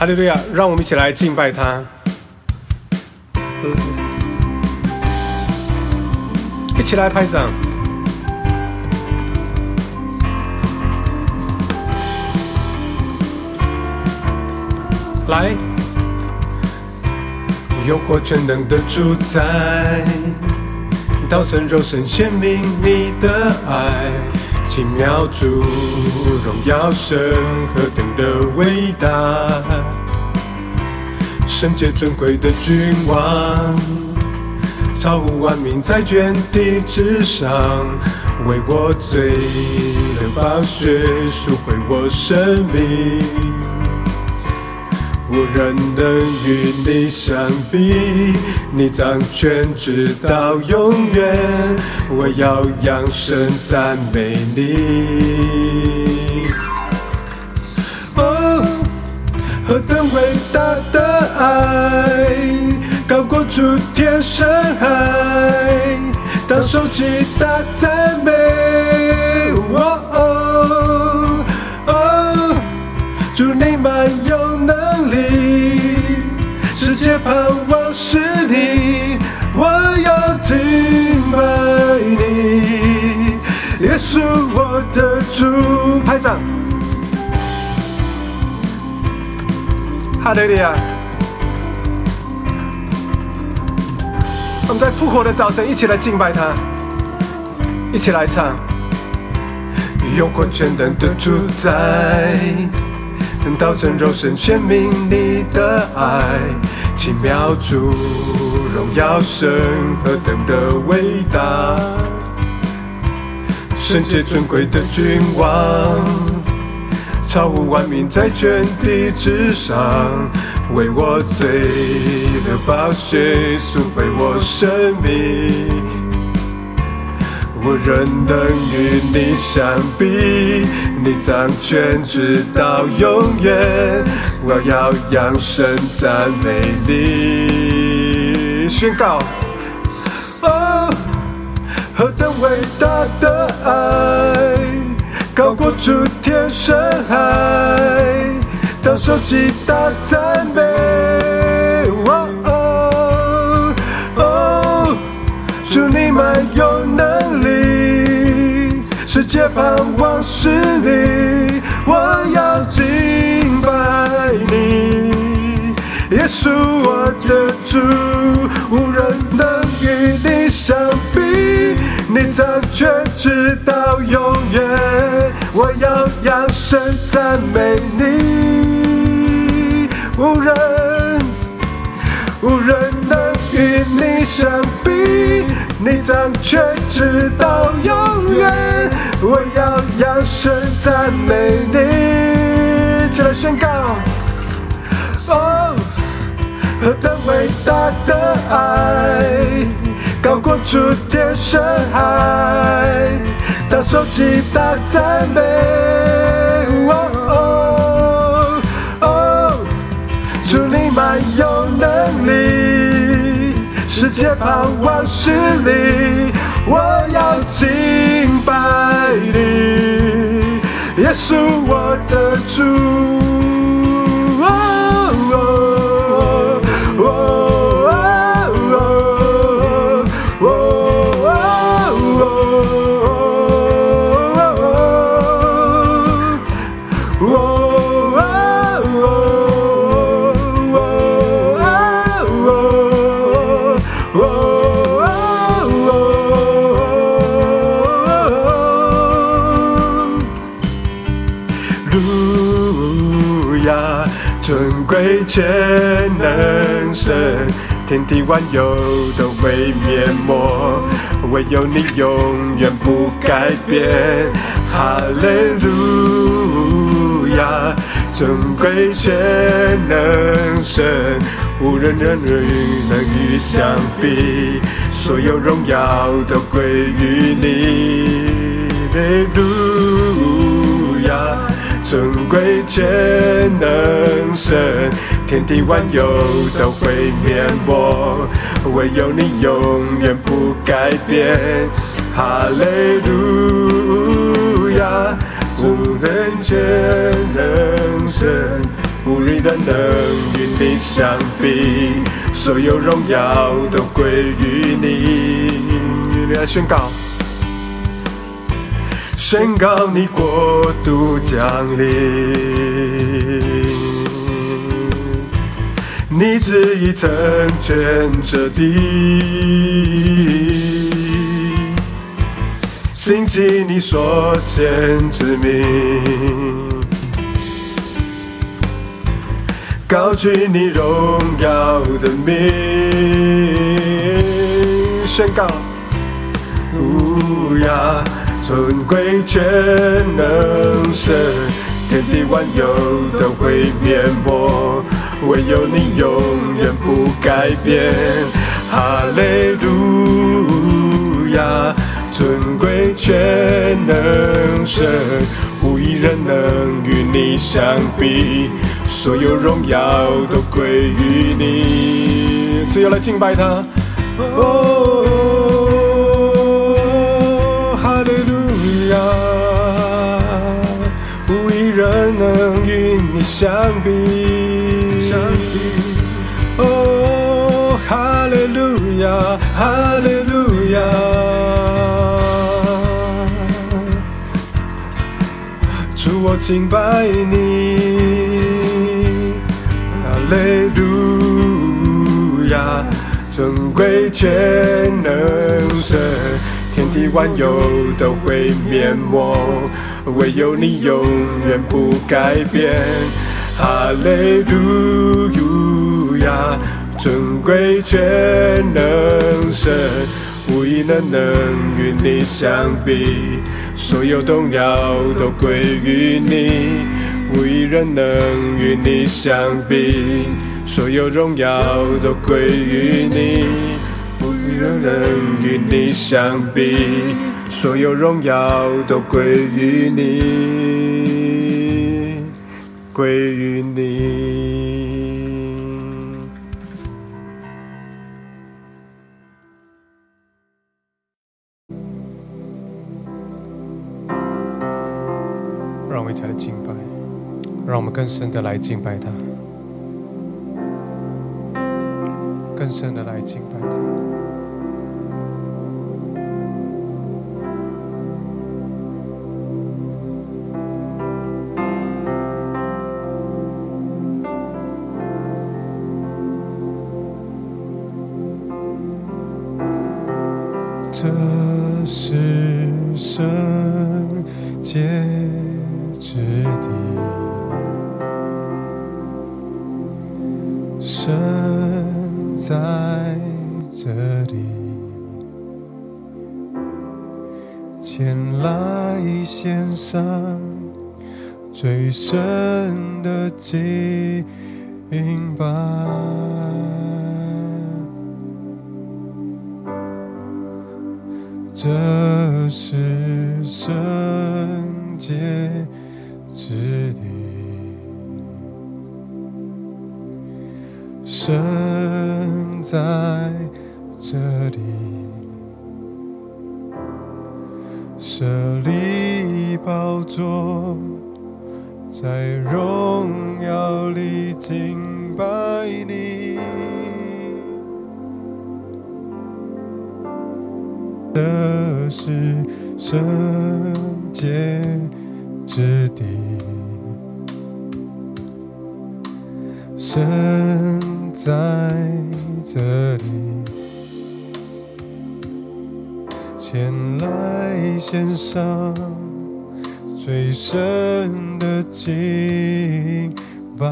哈利路亚！让我们一起来敬拜他。一起来拍掌。来，诱惑全能的主宰，道成肉身显明你的爱，奇妙主荣耀神何等的伟大，圣洁尊贵的君王，超乎万民在卷地之上，为我罪流宝血赎回我生命。无人能与你相比，你掌权直到永远。我要扬声赞美你。哦，何等伟大的爱，高过诸天深海，当手击大赞美。哦哦哦，祝你满有能力，世界盼望是你，我要敬拜你，耶稣我的主。拍掌，哈利路亚！我们在复活的早晨一起来敬拜他，一起来唱。用过全能的主宰，道成肉身显明你的爱，奇妙主荣耀神何等的伟大，圣洁尊贵的君王，超乎万民在全地之上，为我罪流宝血赎回我生命。无人能与你相比，你掌权直到永远。我要扬声赞美你，宣告：哦，何等伟大的爱，高过诸天深海，当手击大赞美。哦哦哦，祝你们有能力，世界盼望是你，我要敬拜你，耶稣我的主，无人能与你相比，你掌权直到永远，我要扬声赞美你，相比，你掌权直到永远。我要扬声赞美你，起来宣告。哦，何等伟大的爱，高过诸天深海，大手击大赞美。哦哦，祝你满有，世界盼望是你，我要敬拜你，耶稣我的主。天地万有都会灭没，唯有你永远不改变。哈利路亚，尊贵全能神，无人能与能与相比，所有荣耀都归于你。哈利路亚。尊贵全能神，天地万有都会灭没，唯有你永远不改变。哈利路亚，无人全能神，无人能与你相比，所有荣耀都归于你。来宣告，宣告你国度降临，你旨意成全这地。谨记你所献之名，高举你荣耀的名，宣告：乌鸦尊贵全能神，天地万有都会灭没，唯有你永远不改变。哈利路亚。尊贵全能神，无一人能与你相比，所有荣耀都归于你。只有来敬拜他。哦，哈利路亚，无一人能与你相比。相比。哦，哈利路亚，哈利路亚。我敬拜你，哈利路亚，尊贵全能神，天地万有都会灭没，唯有你永远不改变。哈利路亚，尊贵全能神，无一人能与你相比。所有荣耀都归于你，无一人能与你相比。所有荣耀都归于你，无一人能与你相比。所有荣耀都归于你，归于你。让我们更深的来敬拜他，更深的来敬拜他。前来献上最深的敬拜。这是圣洁之地。神在这里，设立宝座，在荣耀里敬拜你。这是圣洁之地，神。在这里，前来献上最深的敬拜。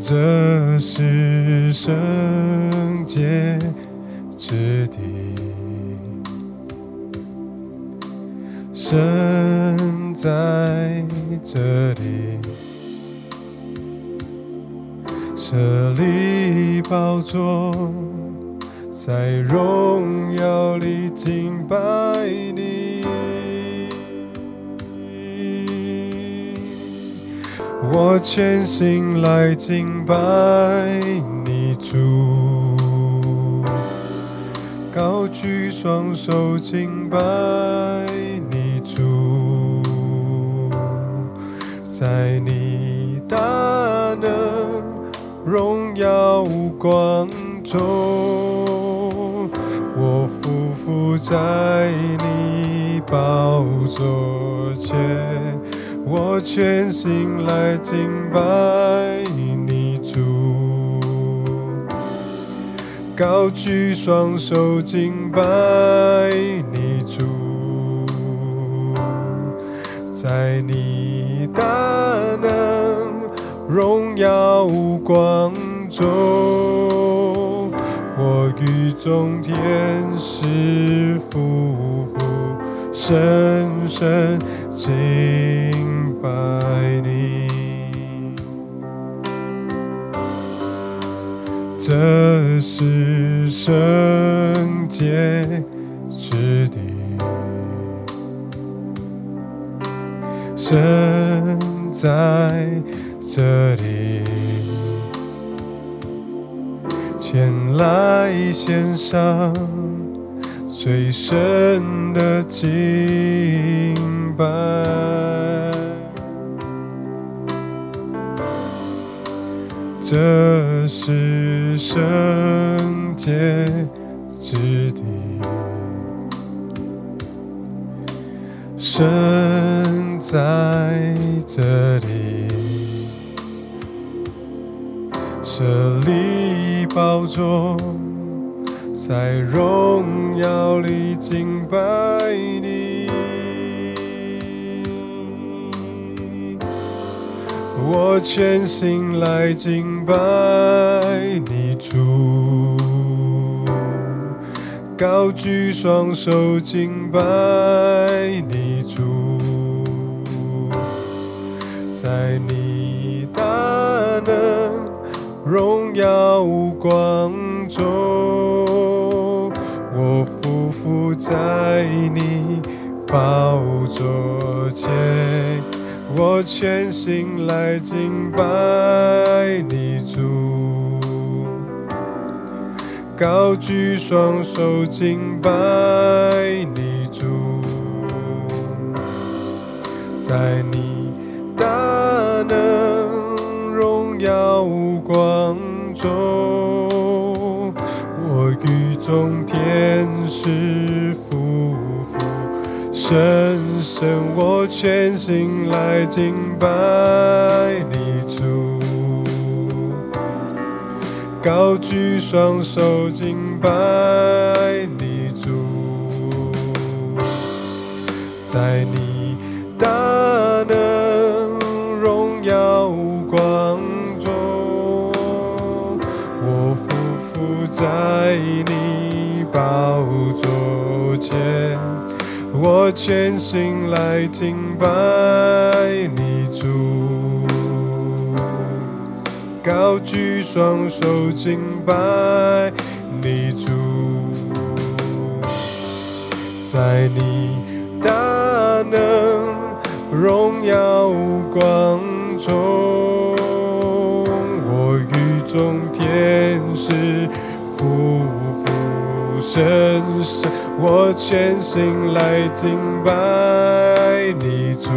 这是圣洁之地，神在。这里，这里宝座，在荣耀里敬拜你。我全心来敬拜你主，高举双手敬拜你主。在你荣耀光中，我匍匐在你宝座前，我全心来敬拜你主，高举双手敬拜你主，在你大能荣耀光中，我与众天使夫妇深深敬拜你。这是圣洁之地，神在这里，前来献上最深的敬拜。这是圣洁之地，神在这里，设立宝座，在荣耀里敬拜你。我全心来敬拜你主，高举双手敬拜你主，在你大能荣耀光中，我匍匐在你宝座前。我全心来敬拜你主，高举双手敬拜你主，在你耀光中，我与众天使夫妇深深，我全心来敬拜你主，高举双手敬拜你主，在你在你宝座前。我全心来敬拜你主，高举双手敬拜你主，在你大能荣耀光中，深深。我全心来敬拜你主，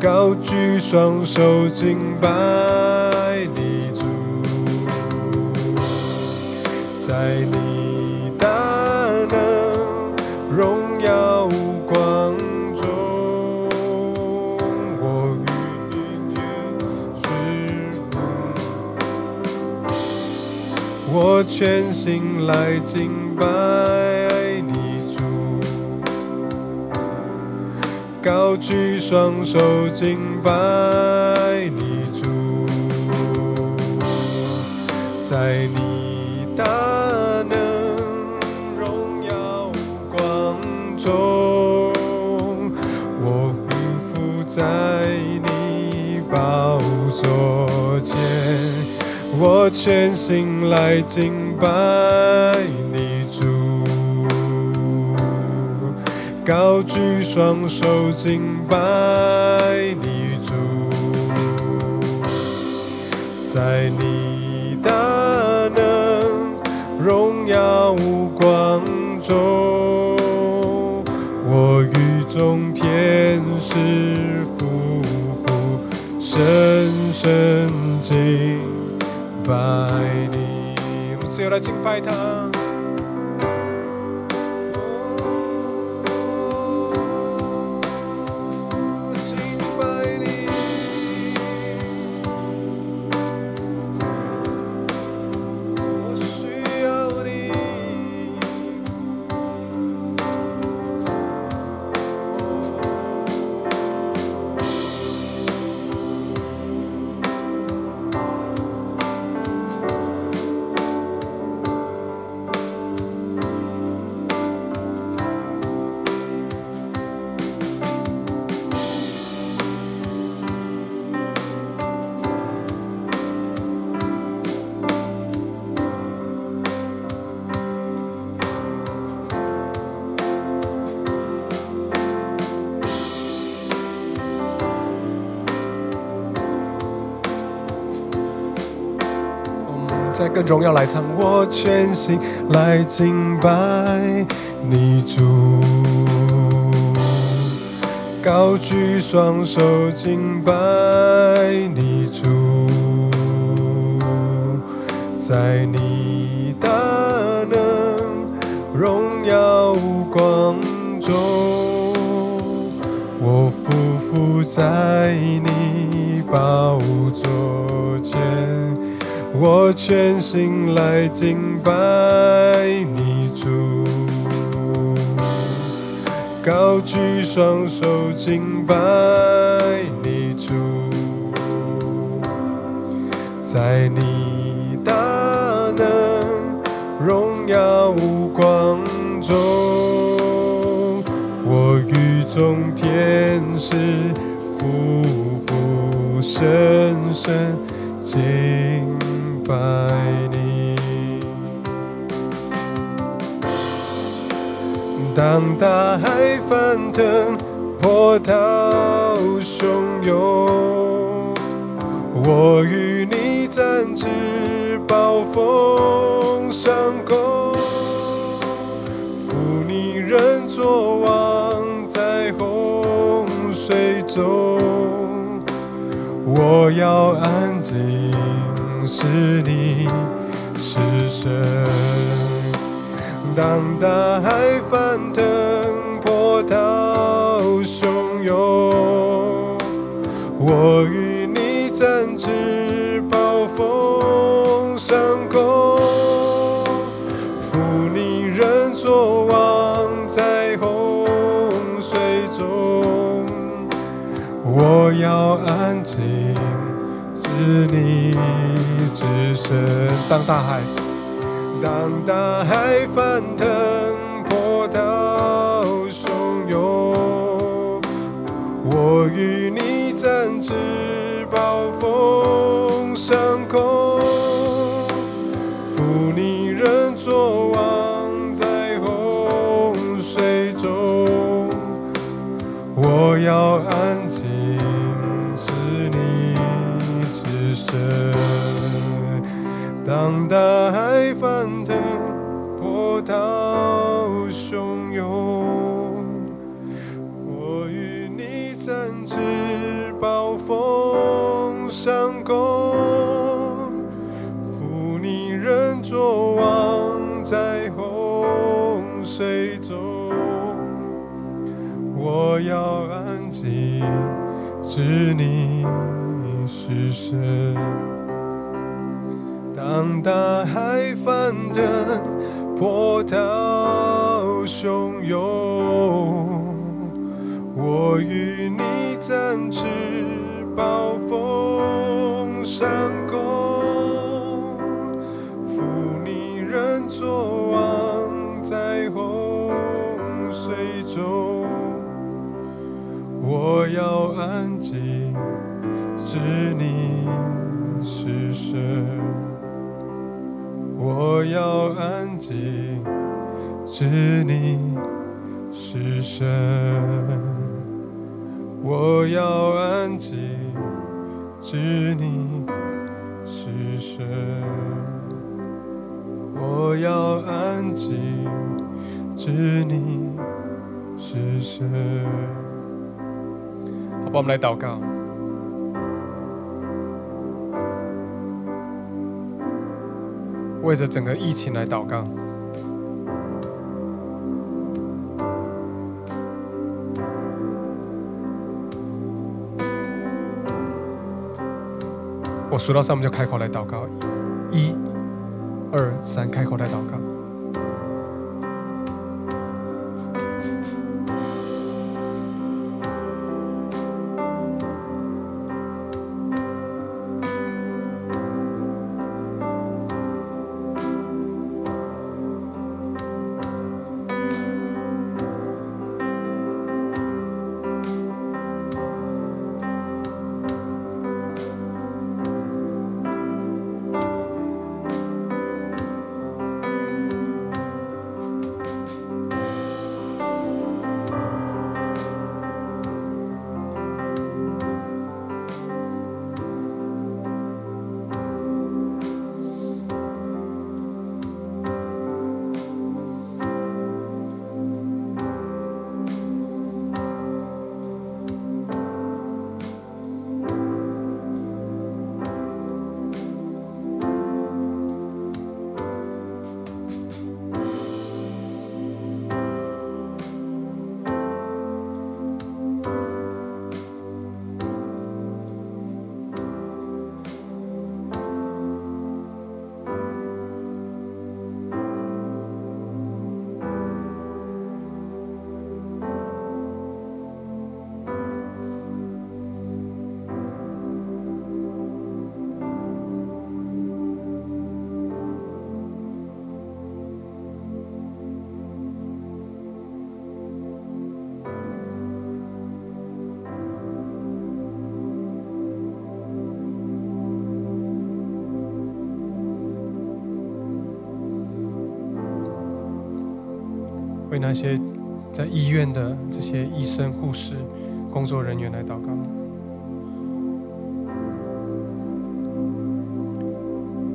高举双手敬拜你主，在你我全心来敬拜你主，高举双手敬拜你主，在你大全心来敬拜你主，高举双手敬拜你主，在你大能荣耀光中，我与众天是夫妇，深深敬。拜你。我们只有来敬拜他。更荣耀来唱，我全心来敬拜你主，高举双手敬拜你主，在你大能荣耀光中，我匍匐在你宝座前。我全心来敬拜你主，高举双手敬拜你主，在你大能荣耀光中，我与众天使夫妇深深敬拜你。当大海翻腾，波涛汹涌，我与你展翅，暴风上空，负你人作王在洪水中。我要安，是你是神。当大海翻腾，波涛汹涌，我与你展翅，暴风上空，负你人作王在洪水中。我要安静，是你之身。当大海，当大海翻腾，波涛汹涌，我与你展翅，暴风上上空，负你人作王在洪水中。我要安静，知你是神。当大海翻腾，波涛汹涌，我与你展翅，暴风上空，负你人作王在洪水中。我要安静，知你是神。我要安静，知你是神。我要安静，知你是神。我要安静，知你是神。我们来祷告，为着整个疫情来祷告。我数到三，我们就开口来祷告。一、二、三，开口来祷告。那些在医院的这些医生、护士、工作人员来祷告，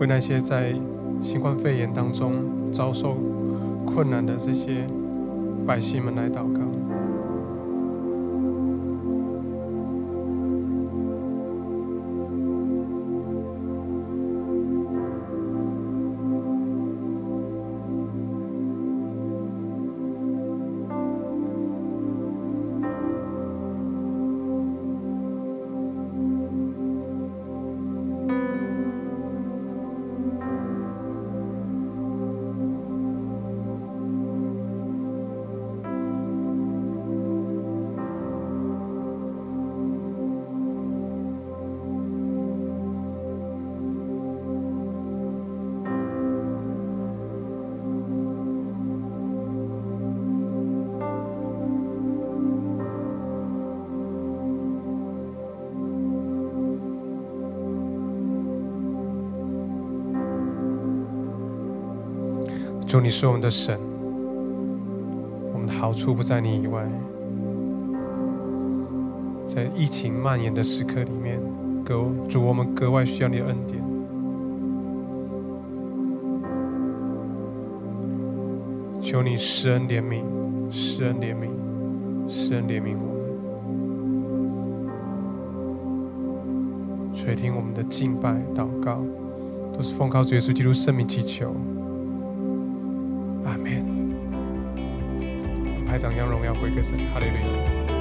为那些在新冠肺炎当中遭受困难的这些百姓们来祷告。主，你是我们的神，我们的好处不在你以外。在疫情蔓延的时刻里面，格主，我们格外需要你的恩典。求你施恩怜悯，施恩怜悯，施恩怜悯我们，垂听我们的敬拜祷告，都是奉靠主耶稣基督圣名祈求。阿门。排长将荣耀归给神，哈利路亚。